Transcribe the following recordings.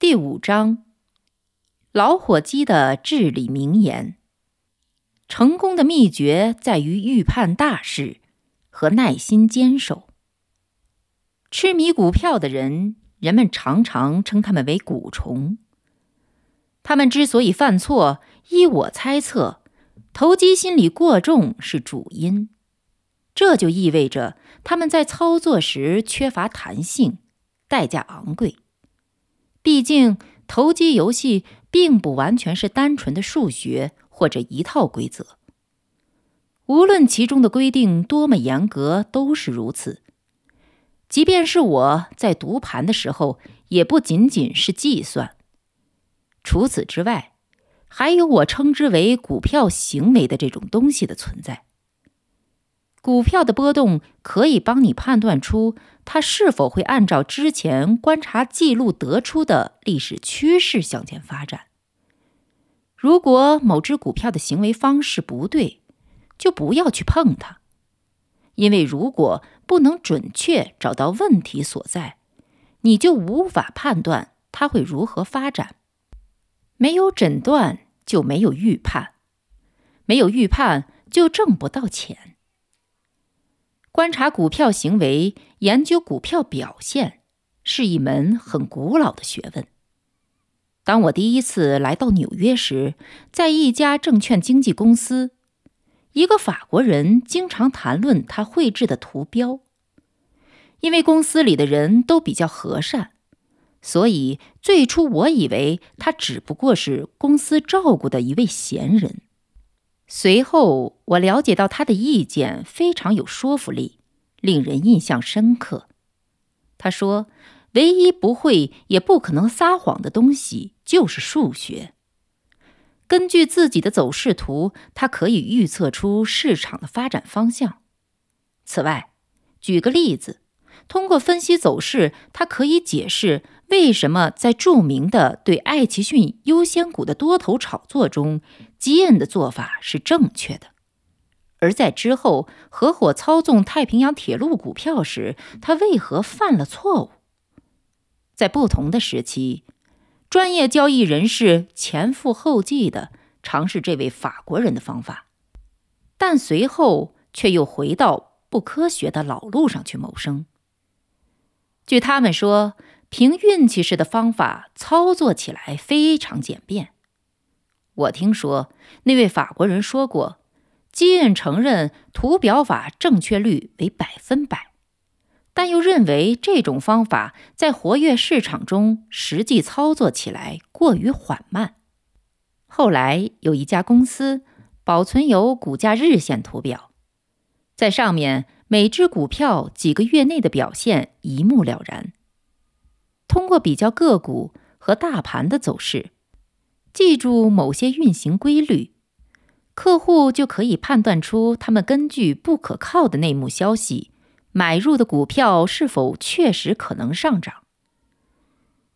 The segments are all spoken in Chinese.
第五章：老伙计的至理名言。成功的秘诀在于预判大事和耐心坚守。痴迷股票的人，人们常常称他们为“股虫”。他们之所以犯错，依我猜测，投机心理过重是主因。这就意味着他们在操作时缺乏弹性，代价昂贵。毕竟，投机游戏并不完全是单纯的数学或者一套规则。无论其中的规定多么严格，都是如此。即便是我在读盘的时候，也不仅仅是计算。除此之外，还有我称之为股票行为的这种东西的存在。股票的波动可以帮你判断出它是否会按照之前观察记录得出的历史趋势向前发展。如果某只股票的行为方式不对，就不要去碰它，因为如果不能准确找到问题所在，你就无法判断它会如何发展。没有诊断就没有预判，没有预判就挣不到钱。观察股票行为、研究股票表现，是一门很古老的学问。当我第一次来到纽约时，在一家证券经纪公司，一个法国人经常谈论他绘制的图标。因为公司里的人都比较和善，所以最初我以为他只不过是公司照顾的一位闲人。随后，我了解到他的意见非常有说服力，令人印象深刻。他说：“唯一不会也不可能撒谎的东西就是数学。根据自己的走势图，他可以预测出市场的发展方向。此外，举个例子，通过分析走势，他可以解释。”为什么在著名的对爱奇逊优先股的多头炒作中，基恩的做法是正确的，而在之后合伙操纵太平洋铁路股票时，他为何犯了错误？在不同的时期，专业交易人士前赴后继的尝试这位法国人的方法，但随后却又回到不科学的老路上去谋生。据他们说。凭运气式的方法操作起来非常简便。我听说那位法国人说过，基恩承认图表法正确率为百分百，但又认为这种方法在活跃市场中实际操作起来过于缓慢。后来有一家公司保存有股价日线图表，在上面每只股票几个月内的表现一目了然。通过比较个股和大盘的走势，记住某些运行规律，客户就可以判断出他们根据不可靠的内幕消息买入的股票是否确实可能上涨。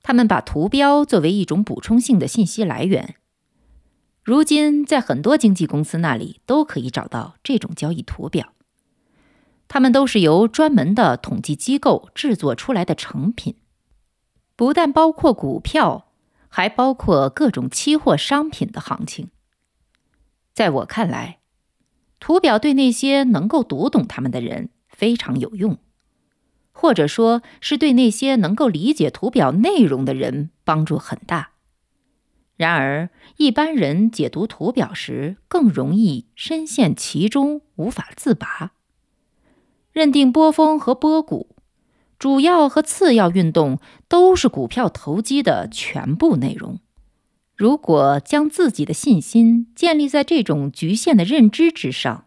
他们把图标作为一种补充性的信息来源。如今，在很多经纪公司那里都可以找到这种交易图表，它们都是由专门的统计机构制作出来的成品。不但包括股票，还包括各种期货商品的行情。在我看来，图表对那些能够读懂它们的人非常有用，或者说是对那些能够理解图表内容的人帮助很大。然而，一般人解读图表时更容易深陷其中，无法自拔。认定波峰和波谷。主要和次要运动都是股票投机的全部内容。如果将自己的信心建立在这种局限的认知之上，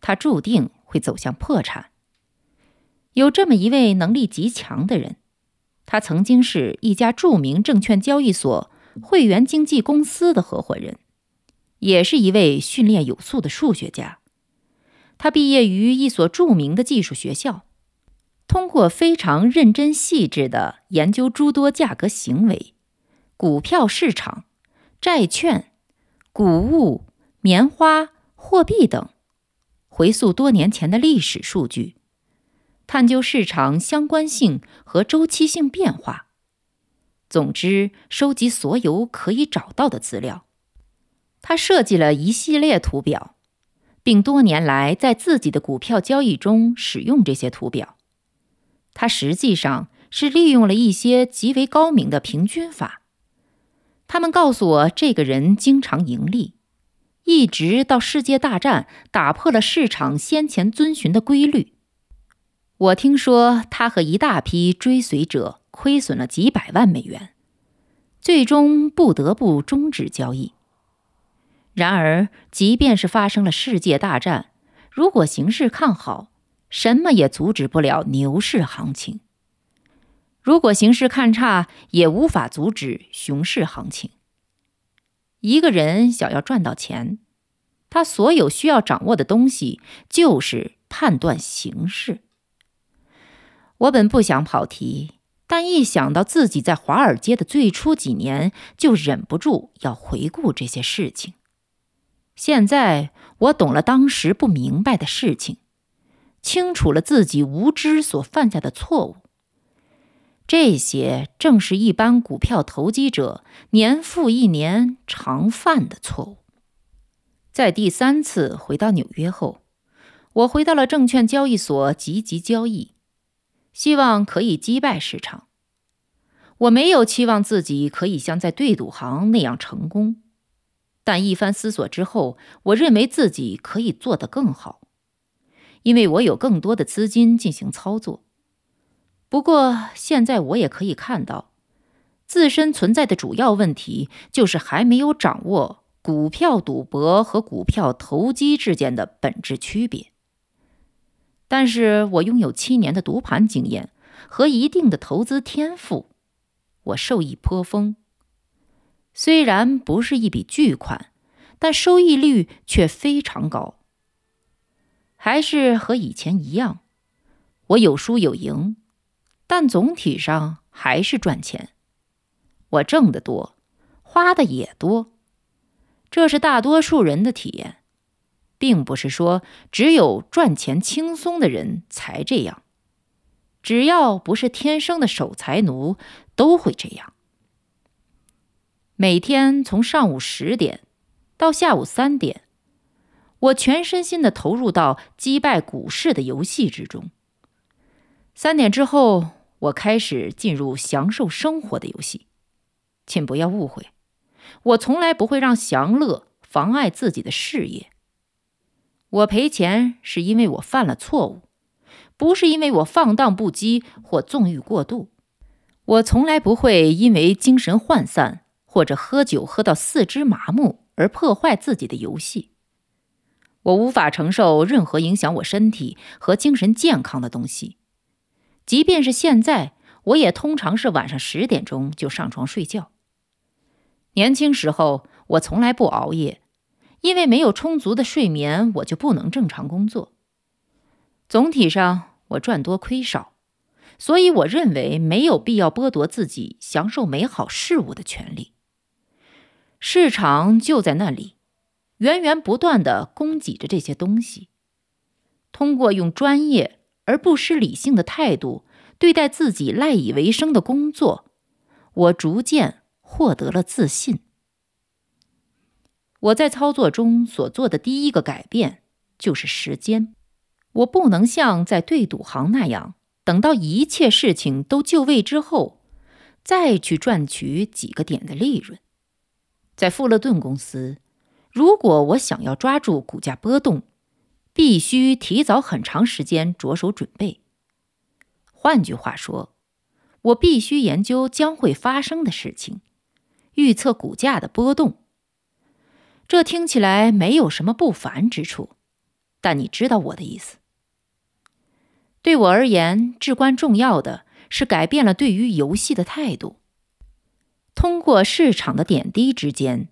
他注定会走向破产。有这么一位能力极强的人，他曾经是一家著名证券交易所会员经纪公司的合伙人，也是一位训练有素的数学家。他毕业于一所著名的技术学校，通过非常认真细致的研究诸多价格行为、股票市场、债券、谷物、棉花、货币等，回溯多年前的历史数据。探究市场相关性和周期性变化，总之，收集所有可以找到的资料。他设计了一系列图表，并多年来在自己的股票交易中使用这些图表。他实际上是利用了一些极为高明的平均法。他们告诉我，这个人经常盈利，一直到世界大战打破了市场先前遵循的规律。我听说他和一大批追随者亏损了几百万美元，最终不得不终止交易。然而，即便是发生了世界大战，如果形势看好，什么也阻止不了牛市行情；如果形势看差，也无法阻止熊市行情。一个人想要赚到钱，他所有需要掌握的东西就是判断形势。我本不想跑题，但一想到自己在华尔街的最初几年，就忍不住要回顾这些事情。现在我懂了当时不明白的事情，清楚了自己无知所犯下的错误。这些正是一般股票投机者年复一年常犯的错误。在第三次回到纽约后，我回到了证券交易所积极交易。希望可以击败市场。我没有期望自己可以像在对赌行那样成功，但一番思索之后，我认为自己可以做得更好，因为我有更多的资金进行操作。不过，现在我也可以看到，自身存在的主要问题就是还没有掌握股票赌博和股票投机之间的本质区别。但是我拥有七年的读盘经验和一定的投资天赋，我受益颇丰。虽然不是一笔巨款，但收益率却非常高。还是和以前一样，我有输有赢，但总体上还是赚钱。我挣得多，花的也多，这是大多数人的体验。并不是说只有赚钱轻松的人才这样，只要不是天生的守财奴，都会这样。每天从上午十点到下午三点，我全身心的投入到击败股市的游戏之中。三点之后，我开始进入享受生活的游戏。请不要误会，我从来不会让享乐妨碍自己的事业。我赔钱是因为我犯了错误，不是因为我放荡不羁或纵欲过度。我从来不会因为精神涣散或者喝酒喝到四肢麻木而破坏自己的游戏。我无法承受任何影响我身体和精神健康的东西，即便是现在，我也通常是晚上十点钟就上床睡觉。年轻时候，我从来不熬夜。因为没有充足的睡眠，我就不能正常工作。总体上，我赚多亏少，所以我认为没有必要剥夺自己享受美好事物的权利。市场就在那里，源源不断的供给着这些东西。通过用专业而不失理性的态度对待自己赖以为生的工作，我逐渐获得了自信。我在操作中所做的第一个改变就是时间。我不能像在对赌行那样，等到一切事情都就位之后，再去赚取几个点的利润。在富勒顿公司，如果我想要抓住股价波动，必须提早很长时间着手准备。换句话说，我必须研究将会发生的事情，预测股价的波动。这听起来没有什么不凡之处，但你知道我的意思。对我而言，至关重要的是改变了对于游戏的态度。通过市场的点滴之间，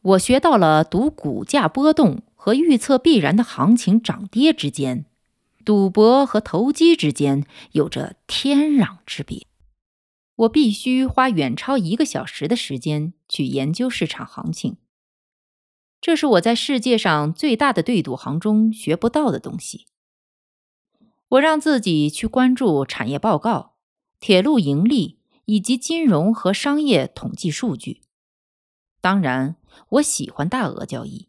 我学到了赌股价波动和预测必然的行情涨跌之间，赌博和投机之间有着天壤之别。我必须花远超一个小时的时间去研究市场行情。这是我在世界上最大的对赌行中学不到的东西。我让自己去关注产业报告、铁路盈利以及金融和商业统计数据。当然，我喜欢大额交易，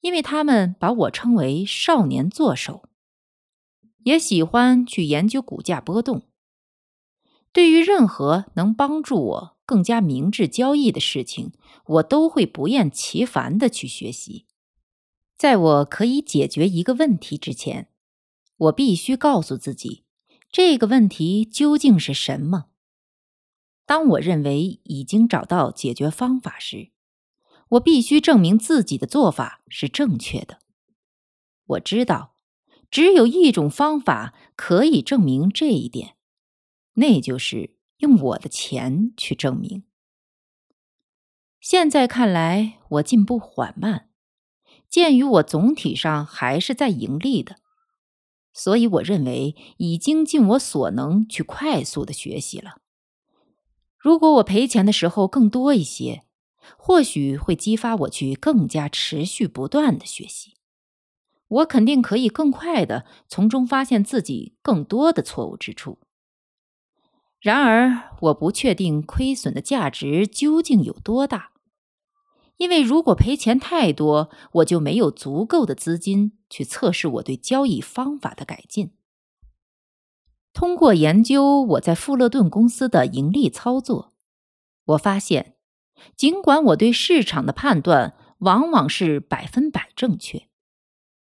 因为他们把我称为少年作手。也喜欢去研究股价波动。对于任何能帮助我。更加明智交易的事情，我都会不厌其烦的去学习。在我可以解决一个问题之前，我必须告诉自己，这个问题究竟是什么。当我认为已经找到解决方法时，我必须证明自己的做法是正确的。我知道，只有一种方法可以证明这一点，那就是。用我的钱去证明。现在看来，我进步缓慢。鉴于我总体上还是在盈利的，所以我认为已经尽我所能去快速的学习了。如果我赔钱的时候更多一些，或许会激发我去更加持续不断的学习。我肯定可以更快的从中发现自己更多的错误之处。然而，我不确定亏损的价值究竟有多大，因为如果赔钱太多，我就没有足够的资金去测试我对交易方法的改进。通过研究我在富勒顿公司的盈利操作，我发现，尽管我对市场的判断往往是百分百正确，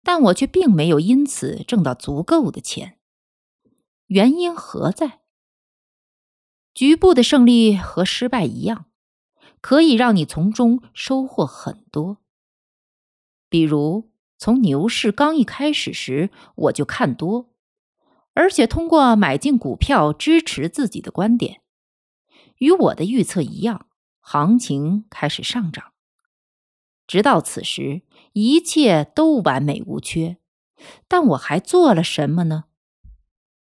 但我却并没有因此挣到足够的钱。原因何在？局部的胜利和失败一样，可以让你从中收获很多。比如，从牛市刚一开始时，我就看多，而且通过买进股票支持自己的观点。与我的预测一样，行情开始上涨。直到此时，一切都完美无缺。但我还做了什么呢？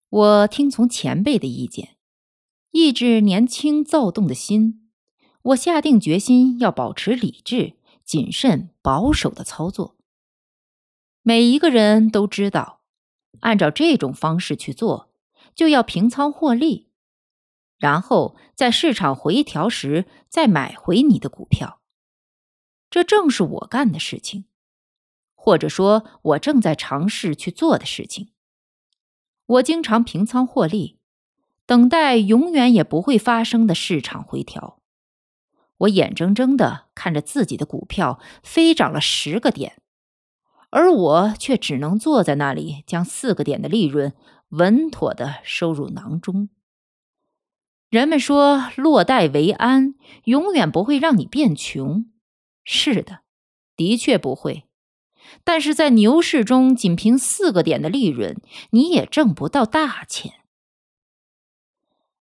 我听从前辈的意见。抑制年轻躁动的心，我下定决心要保持理智、谨慎、保守的操作。每一个人都知道，按照这种方式去做，就要平仓获利，然后在市场回调时再买回你的股票。这正是我干的事情，或者说，我正在尝试去做的事情。我经常平仓获利。等待永远也不会发生的市场回调，我眼睁睁的看着自己的股票飞涨了十个点，而我却只能坐在那里，将四个点的利润稳妥的收入囊中。人们说落袋为安永远不会让你变穷，是的，的确不会。但是在牛市中，仅凭四个点的利润，你也挣不到大钱。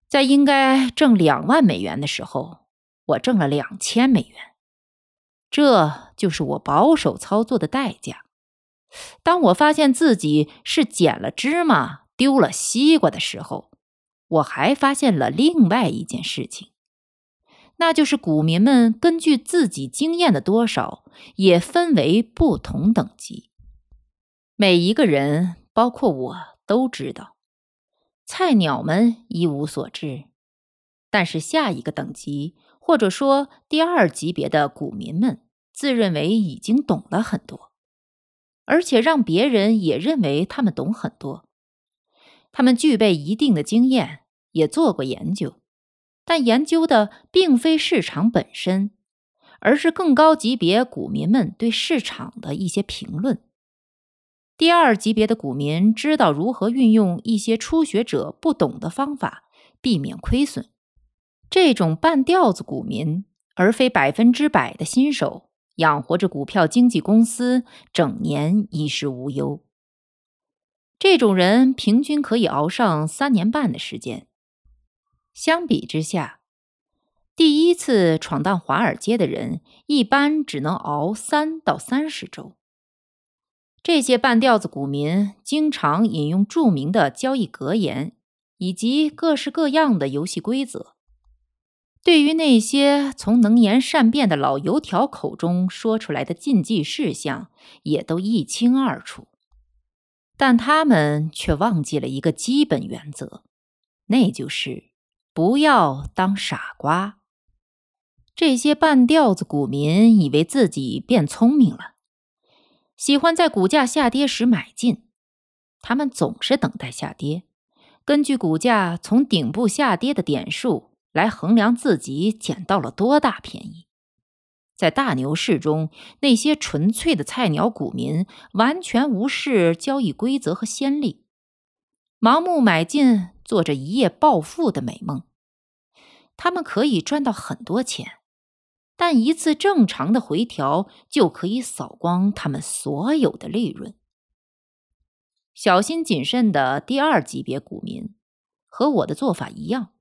在应该挣两万美元的时候，我挣了两千美元，这就是我保守操作的代价。当我发现自己是捡了芝麻丢了西瓜的时候，我还发现了另外一件事情，那就是股民们根据自己经验的多少，也分为不同等级。每一个人，包括我，都知道。菜鸟们一无所知，但是下一个等级或者说第二级别的股民们自认为已经懂了很多，而且让别人也认为他们懂很多。他们具备一定的经验，也做过研究，但研究的并非市场本身，而是更高级别股民们对市场的一些评论。第二级别的股民知道如何运用一些初学者不懂的方法，避免亏损。这种半吊子股民，而非百分之百的新手，养活着股票经纪公司，整年衣食无忧。这种人平均可以熬上三年半的时间，相比之下，第一次闯荡华尔街的人一般只能熬三到三十周。这些半吊子股民经常引用著名的交易格言以及各式各样的游戏规则。对于那些从能言善辩的老油条口中说出来的禁忌事项，也都一清二楚。但他们却忘记了一个基本原则，那就是不要当傻瓜。这些半吊子股民以为自己变聪明了。喜欢在股价下跌时买进，他们总是等待下跌，根据股价从顶部下跌的点数来衡量自己捡到了多大便宜。在大牛市中，那些纯粹的菜鸟股民完全无视交易规则和先例，盲目买进，做着一夜暴富的美梦。他们可以赚到很多钱。但一次正常的回调就可以扫光他们所有的利润。小心谨慎的第二级别股民和我的做法一样，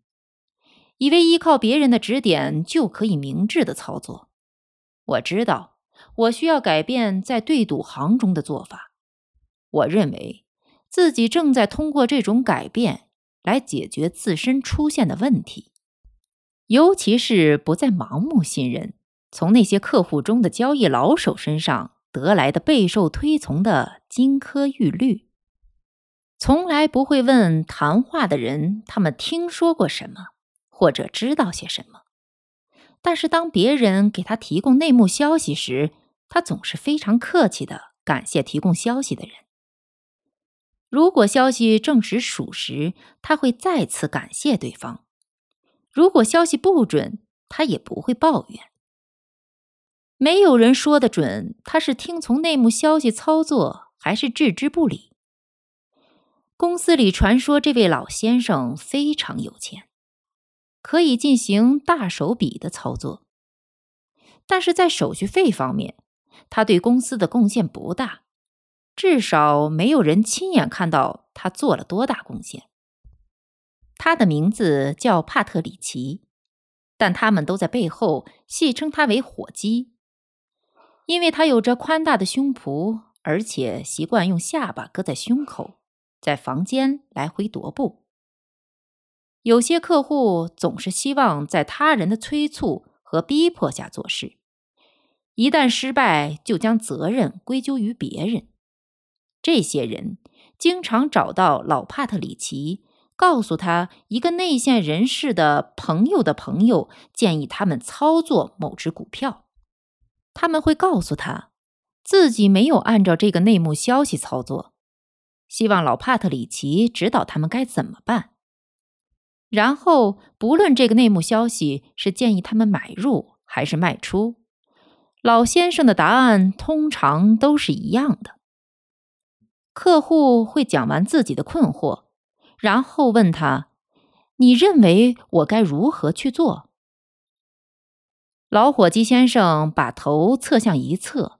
以为依靠别人的指点就可以明智的操作。我知道我需要改变在对赌行中的做法。我认为自己正在通过这种改变来解决自身出现的问题。尤其是不再盲目信任从那些客户中的交易老手身上得来的备受推崇的金科玉律，从来不会问谈话的人他们听说过什么或者知道些什么。但是当别人给他提供内幕消息时，他总是非常客气的感谢提供消息的人。如果消息证实属实，他会再次感谢对方。如果消息不准，他也不会抱怨。没有人说得准，他是听从内幕消息操作，还是置之不理。公司里传说这位老先生非常有钱，可以进行大手笔的操作，但是在手续费方面，他对公司的贡献不大，至少没有人亲眼看到他做了多大贡献。他的名字叫帕特里奇，但他们都在背后戏称他为“火鸡”，因为他有着宽大的胸脯，而且习惯用下巴搁在胸口，在房间来回踱步。有些客户总是希望在他人的催促和逼迫下做事，一旦失败，就将责任归咎于别人。这些人经常找到老帕特里奇。告诉他，一个内线人士的朋友的朋友建议他们操作某只股票，他们会告诉他自己没有按照这个内幕消息操作，希望老帕特里奇指导他们该怎么办。然后，不论这个内幕消息是建议他们买入还是卖出，老先生的答案通常都是一样的。客户会讲完自己的困惑。然后问他：“你认为我该如何去做？”老伙计先生把头侧向一侧，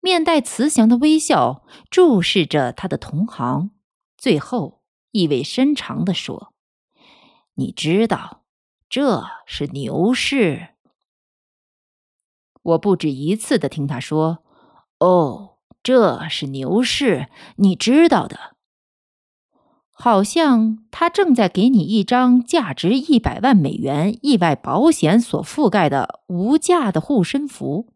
面带慈祥的微笑，注视着他的同行，最后意味深长地说：“你知道，这是牛市。”我不止一次的听他说：“哦，这是牛市，你知道的。”好像他正在给你一张价值一百万美元意外保险所覆盖的无价的护身符。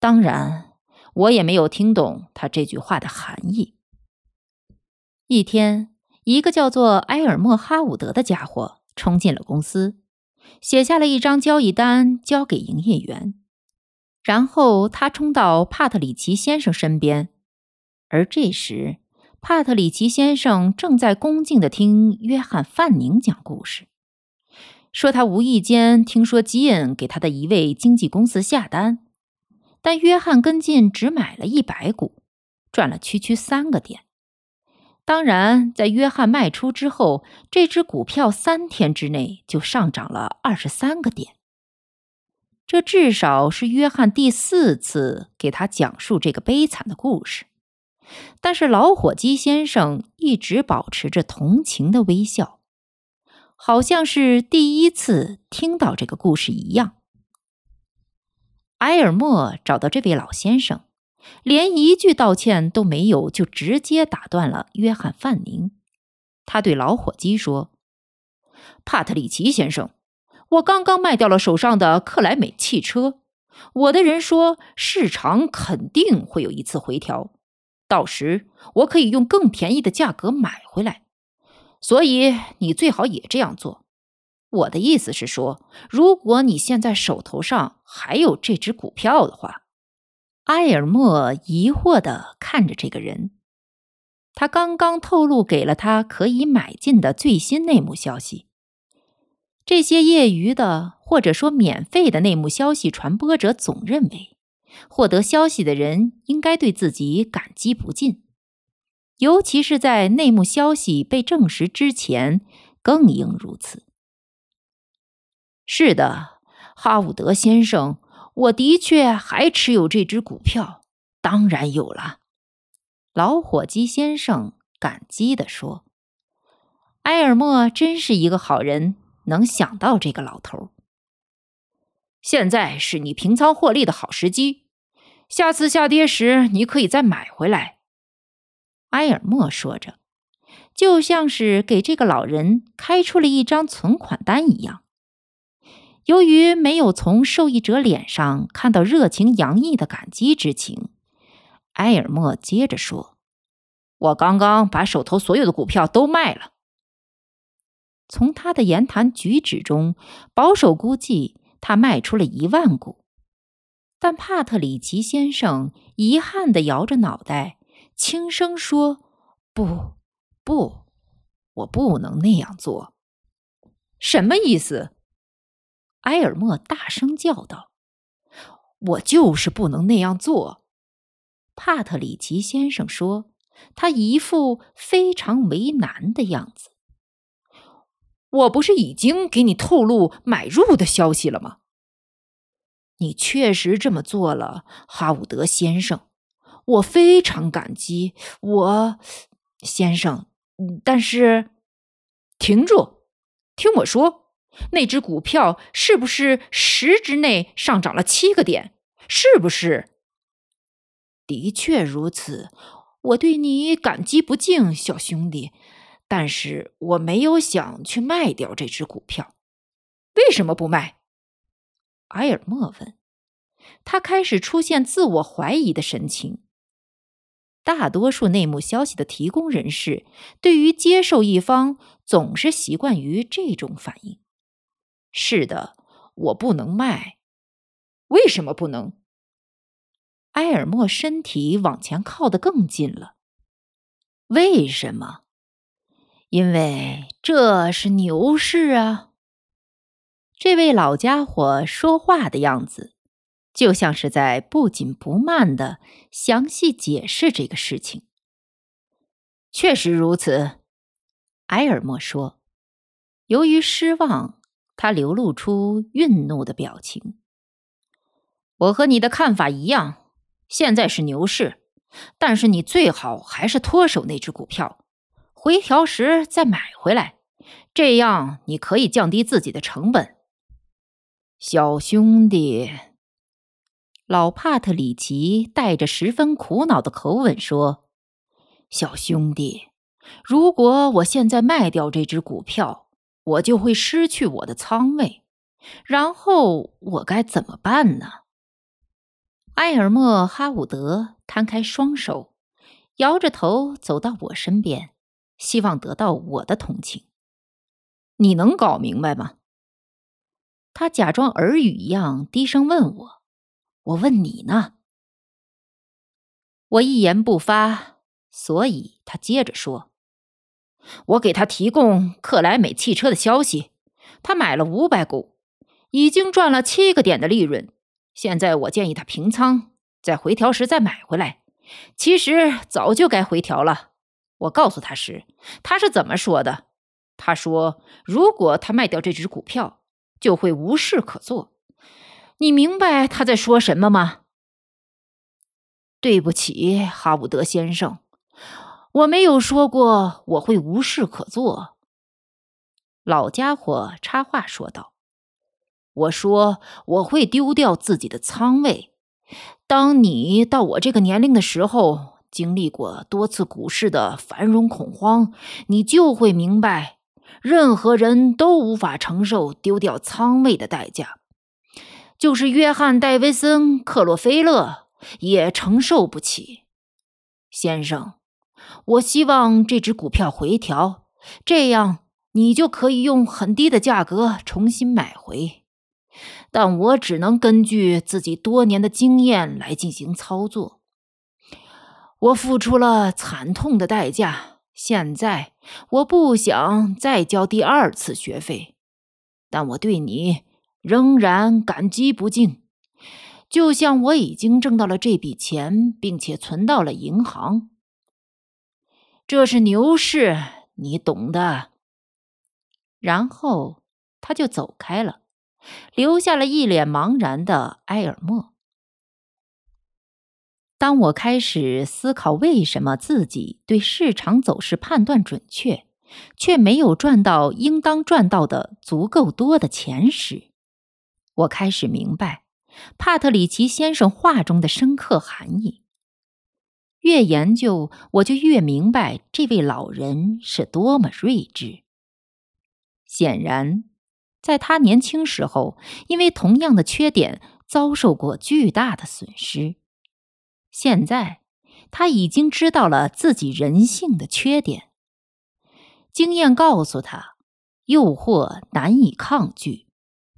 当然，我也没有听懂他这句话的含义。一天，一个叫做埃尔莫哈伍德的家伙冲进了公司，写下了一张交易单交给营业员，然后他冲到帕特里奇先生身边，而这时。帕特里奇先生正在恭敬地听约翰·范宁讲故事，说他无意间听说基恩给他的一位经纪公司下单，但约翰跟进只买了一百股，赚了区区三个点。当然，在约翰卖出之后，这只股票三天之内就上涨了二十三个点。这至少是约翰第四次给他讲述这个悲惨的故事。但是老伙计先生一直保持着同情的微笑。好像是第一次听到这个故事一样。埃尔默找到这位老先生，连一句道歉都没有，就直接打断了约翰·范宁。他对老伙计说：“帕特里奇先生，我刚刚卖掉了手上的克莱美汽车。我的人说，市场肯定会有一次回调，到时我可以用更便宜的价格买回来。所以你最好也这样做。我的意思是说，如果你现在手头上还有这只股票的话。”埃尔默疑惑地看着这个人。他刚刚透露给了他可以买进的最新内幕消息。这些业余的或者说免费的内幕消息传播者总认为，获得消息的人应该对自己感激不尽，尤其是在内幕消息被证实之前，更应如此。是的，哈伍德先生，我的确还持有这只股票，当然有了。老伙计先生感激地说：“埃尔默真是一个好人，能想到这个老头。现在是你平仓获利的好时机，下次下跌时你可以再买回来。”埃尔默说着，就像是给这个老人开出了一张存款单一样。由于没有从受益者脸上看到热情洋溢的感激之情。埃尔默接着说：“我刚刚把手头所有的股票都卖了。”从他的言谈举止中，保守估计他卖出了一万股。但帕特里奇先生遗憾地摇着脑袋，轻声说：“不，不，我不能那样做。”什么意思？埃尔默大声叫道：“我就是不能那样做。”帕特里奇先生说：“他一副非常为难的样子。我不是已经给你透露买入的消息了吗？你确实这么做了，哈伍德先生，我非常感激。我，先生，但是，停住，听我说，那只股票是不是十之内上涨了七个点？是不是？”的确如此，我对你感激不尽，小兄弟。但是我没有想去卖掉这只股票。为什么不卖？埃尔默问。他开始出现自我怀疑的神情。大多数内幕消息的提供人士对于接受一方总是习惯于这种反应。是的，我不能卖。为什么不能？埃尔默身体往前靠得更近了。为什么？因为这是牛市啊！这位老家伙说话的样子，就像是在不紧不慢的详细解释这个事情。确实如此，埃尔默说。由于失望，他流露出愠怒的表情。我和你的看法一样。现在是牛市，但是你最好还是脱手那只股票，回调时再买回来，这样你可以降低自己的成本。小兄弟，老帕特里奇带着十分苦恼的口吻说：“小兄弟，如果我现在卖掉这只股票，我就会失去我的仓位，然后我该怎么办呢？”埃尔默·哈伍德摊开双手，摇着头走到我身边，希望得到我的同情。你能搞明白吗？他假装耳语一样低声问我。我问你呢？我一言不发，所以他接着说：“我给他提供克莱美汽车的消息，他买了五百股，已经赚了七个点的利润。”现在我建议他平仓，在回调时再买回来。其实早就该回调了。我告诉他时，他是怎么说的？他说：“如果他卖掉这只股票，就会无事可做。”你明白他在说什么吗？对不起，哈伍德先生，我没有说过我会无事可做。老家伙插话说道：“我说我会丢掉自己的仓位。当你到我这个年龄的时候，经历过多次股市的繁荣恐慌，你就会明白，任何人都无法承受丢掉仓位的代价。就是约翰·戴维森·克洛菲勒也承受不起。先生，我希望这只股票回调，这样。”你就可以用很低的价格重新买回，但我只能根据自己多年的经验来进行操作。我付出了惨痛的代价，现在我不想再交第二次学费，但我对你仍然感激不尽，就像我已经挣到了这笔钱，并且存到了银行。这是牛市，你懂的。然后他就走开了，留下了一脸茫然的埃尔默。当我开始思考为什么自己对市场走势判断准确，却没有赚到应当赚到的足够多的钱时，我开始明白帕特里奇先生话中的深刻含义。越研究，我就越明白这位老人是多么睿智。显然，在他年轻时候，因为同样的缺点遭受过巨大的损失。现在，他已经知道了自己人性的缺点。经验告诉他，诱惑难以抗拒，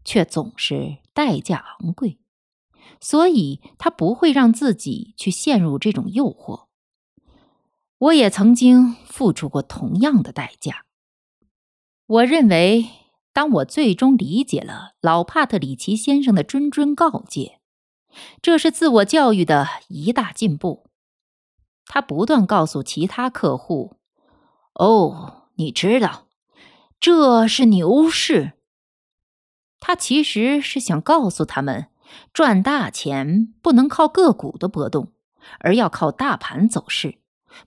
却总是代价昂贵，所以他不会让自己去陷入这种诱惑。我也曾经付出过同样的代价。我认为，当我最终理解了老帕特里奇先生的谆谆告诫，这是自我教育的一大进步。他不断告诉其他客户：“哦，你知道，这是牛市。”他其实是想告诉他们，赚大钱不能靠个股的波动，而要靠大盘走势；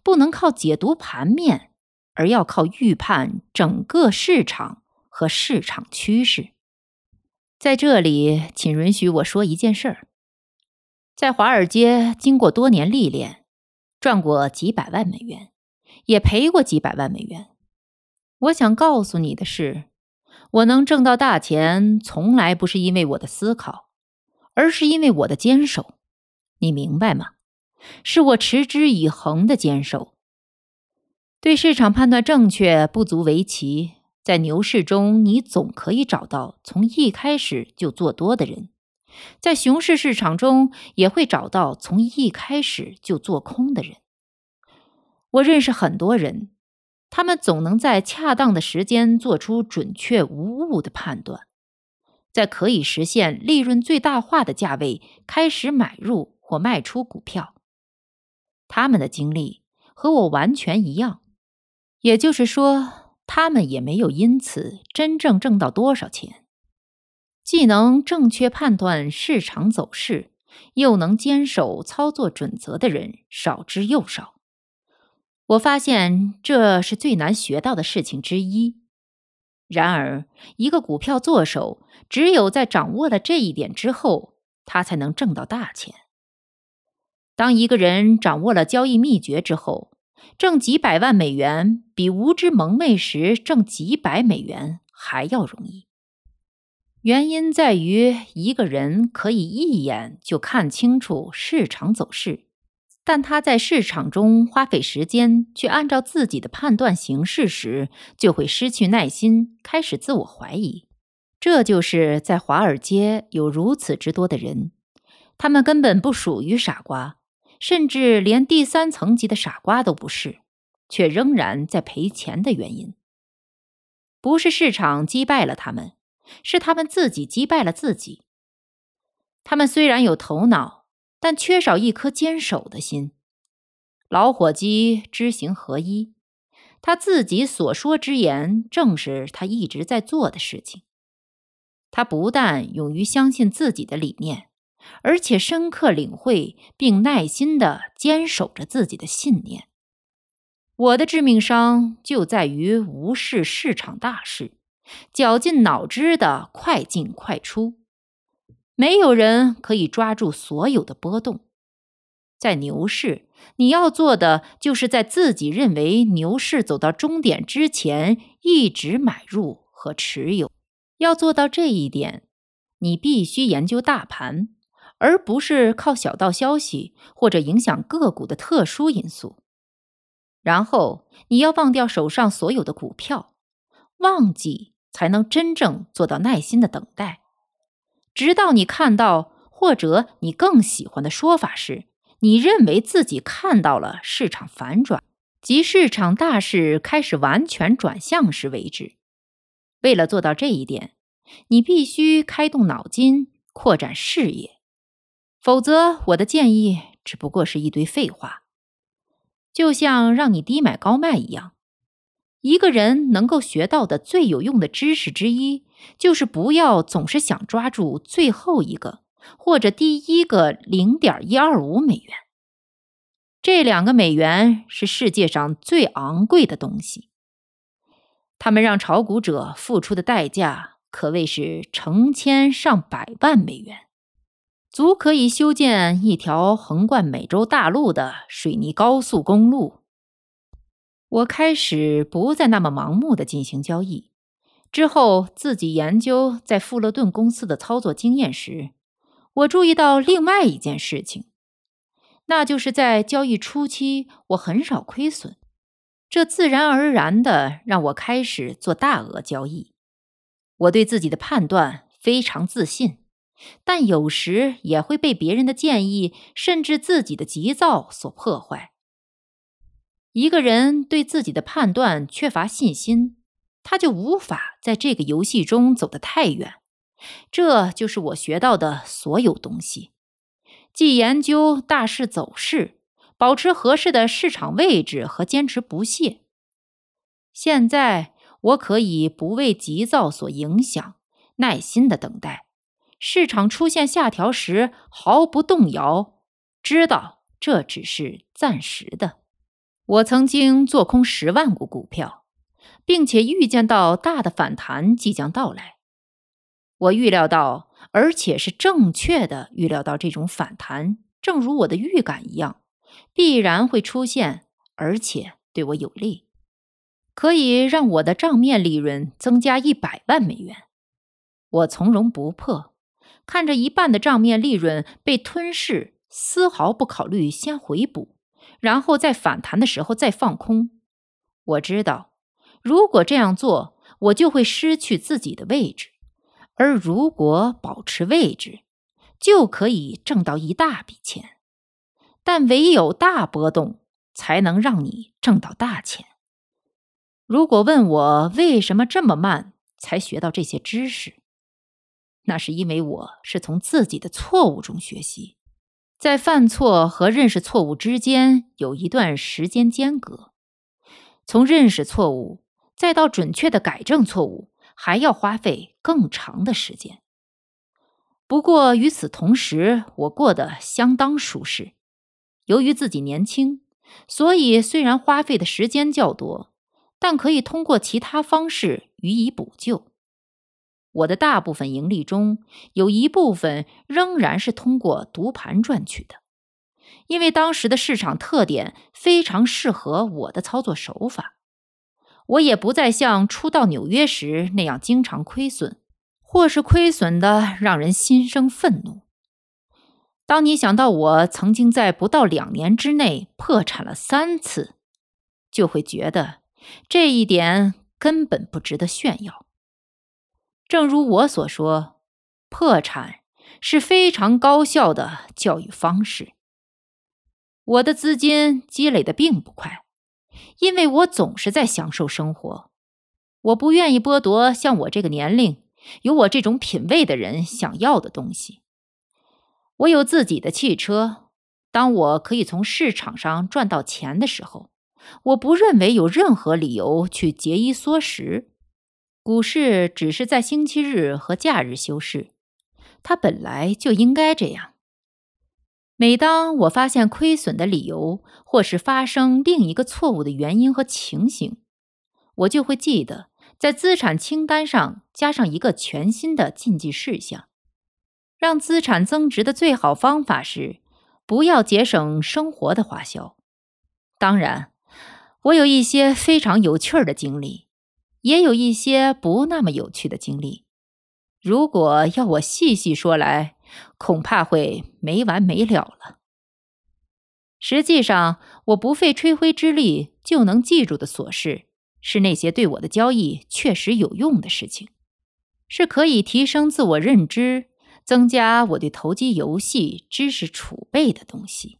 不能靠解读盘面。而要靠预判整个市场和市场趋势。在这里，请允许我说一件事儿：在华尔街经过多年历练，赚过几百万美元，也赔过几百万美元。我想告诉你的是，我能挣到大钱，从来不是因为我的思考，而是因为我的坚守。你明白吗？是我持之以恒的坚守。对市场判断正确不足为奇，在牛市中，你总可以找到从一开始就做多的人；在熊市市场中，也会找到从一开始就做空的人。我认识很多人，他们总能在恰当的时间做出准确无误的判断，在可以实现利润最大化的价位开始买入或卖出股票。他们的经历和我完全一样。也就是说，他们也没有因此真正挣到多少钱。既能正确判断市场走势，又能坚守操作准则的人少之又少。我发现这是最难学到的事情之一。然而，一个股票作手只有在掌握了这一点之后，他才能挣到大钱。当一个人掌握了交易秘诀之后，挣几百万美元比无知蒙昧时挣几百美元还要容易。原因在于，一个人可以一眼就看清楚市场走势，但他在市场中花费时间去按照自己的判断行事时，就会失去耐心，开始自我怀疑。这就是在华尔街有如此之多的人，他们根本不属于傻瓜。甚至连第三层级的傻瓜都不是，却仍然在赔钱的原因，不是市场击败了他们，是他们自己击败了自己。他们虽然有头脑，但缺少一颗坚守的心。老伙计知行合一，他自己所说之言正是他一直在做的事情。他不但勇于相信自己的理念。而且深刻领会并耐心地坚守着自己的信念。我的致命伤就在于无视市场大势，绞尽脑汁的快进快出。没有人可以抓住所有的波动。在牛市，你要做的就是在自己认为牛市走到终点之前，一直买入和持有。要做到这一点，你必须研究大盘，而不是靠小道消息或者影响个股的特殊因素。然后，你要忘掉手上所有的股票，忘记才能真正做到耐心的等待，直到你看到或者你更喜欢的说法是。你认为自己看到了市场反转，即市场大势开始完全转向时为止。为了做到这一点，你必须开动脑筋，扩展视野。否则，我的建议只不过是一堆废话，就像让你低买高卖一样。一个人能够学到的最有用的知识之一，就是不要总是想抓住最后一个。或者第一个零点一二五美元，这两个美元是世界上最昂贵的东西。他们让炒股者付出的代价可谓是成千上百万美元，足可以修建一条横贯美洲大陆的水泥高速公路。我开始不再那么盲目的进行交易，之后自己研究在富勒顿公司的操作经验时。我注意到另外一件事情，那就是在交易初期，我很少亏损，这自然而然的让我开始做大额交易。我对自己的判断非常自信，但有时也会被别人的建议，甚至自己的急躁所破坏。一个人对自己的判断缺乏信心，他就无法在这个游戏中走得太远。这就是我学到的所有东西，既研究大势走势，保持合适的市场位置和坚持不懈。现在我可以不为急躁所影响，耐心的等待市场出现下调时毫不动摇，知道这只是暂时的。我曾经做空十万股股票，并且预见到大的反弹即将到来。我预料到，而且是正确的预料到这种反弹，正如我的预感一样，必然会出现，而且对我有利，可以让我的账面利润增加一百万美元。我从容不迫，看着一半的账面利润被吞噬，丝毫不考虑先回补，然后在反弹的时候再放空。我知道，如果这样做，我就会失去自己的位置。而如果保持位置，就可以挣到一大笔钱。但唯有大波动，才能让你挣到大钱。如果问我为什么这么慢才学到这些知识，那是因为我是从自己的错误中学习，在犯错和认识错误之间有一段时间间隔，从认识错误再到准确的改正错误。还要花费更长的时间。不过与此同时，我过得相当舒适。由于自己年轻，所以虽然花费的时间较多，但可以通过其他方式予以补救。我的大部分盈利中有一部分仍然是通过读盘赚取的，因为当时的市场特点非常适合我的操作手法。我也不再像初到纽约时那样经常亏损，或是亏损的让人心生愤怒。当你想到我曾经在不到两年之内破产了三次，就会觉得这一点根本不值得炫耀。正如我所说，破产是非常高效的教育方式。我的资金积累的并不快。因为我总是在享受生活，我不愿意剥夺像我这个年龄、有我这种品味的人想要的东西。我有自己的汽车。当我可以从市场上赚到钱的时候，我不认为有任何理由去节衣缩食。股市只是在星期日和假日休市，它本来就应该这样。每当我发现亏损的理由，或是发生另一个错误的原因和情形，我就会记得在资产清单上加上一个全新的禁忌事项：让资产增值的最好方法是不要节省生活的花销。当然，我有一些非常有趣儿的经历，也有一些不那么有趣的经历。如果要我细细说来，恐怕会没完没了了。实际上，我不费吹灰之力就能记住的琐事，是那些对我的交易确实有用的事情，是可以提升自我认知、增加我对投机游戏知识储备的东西。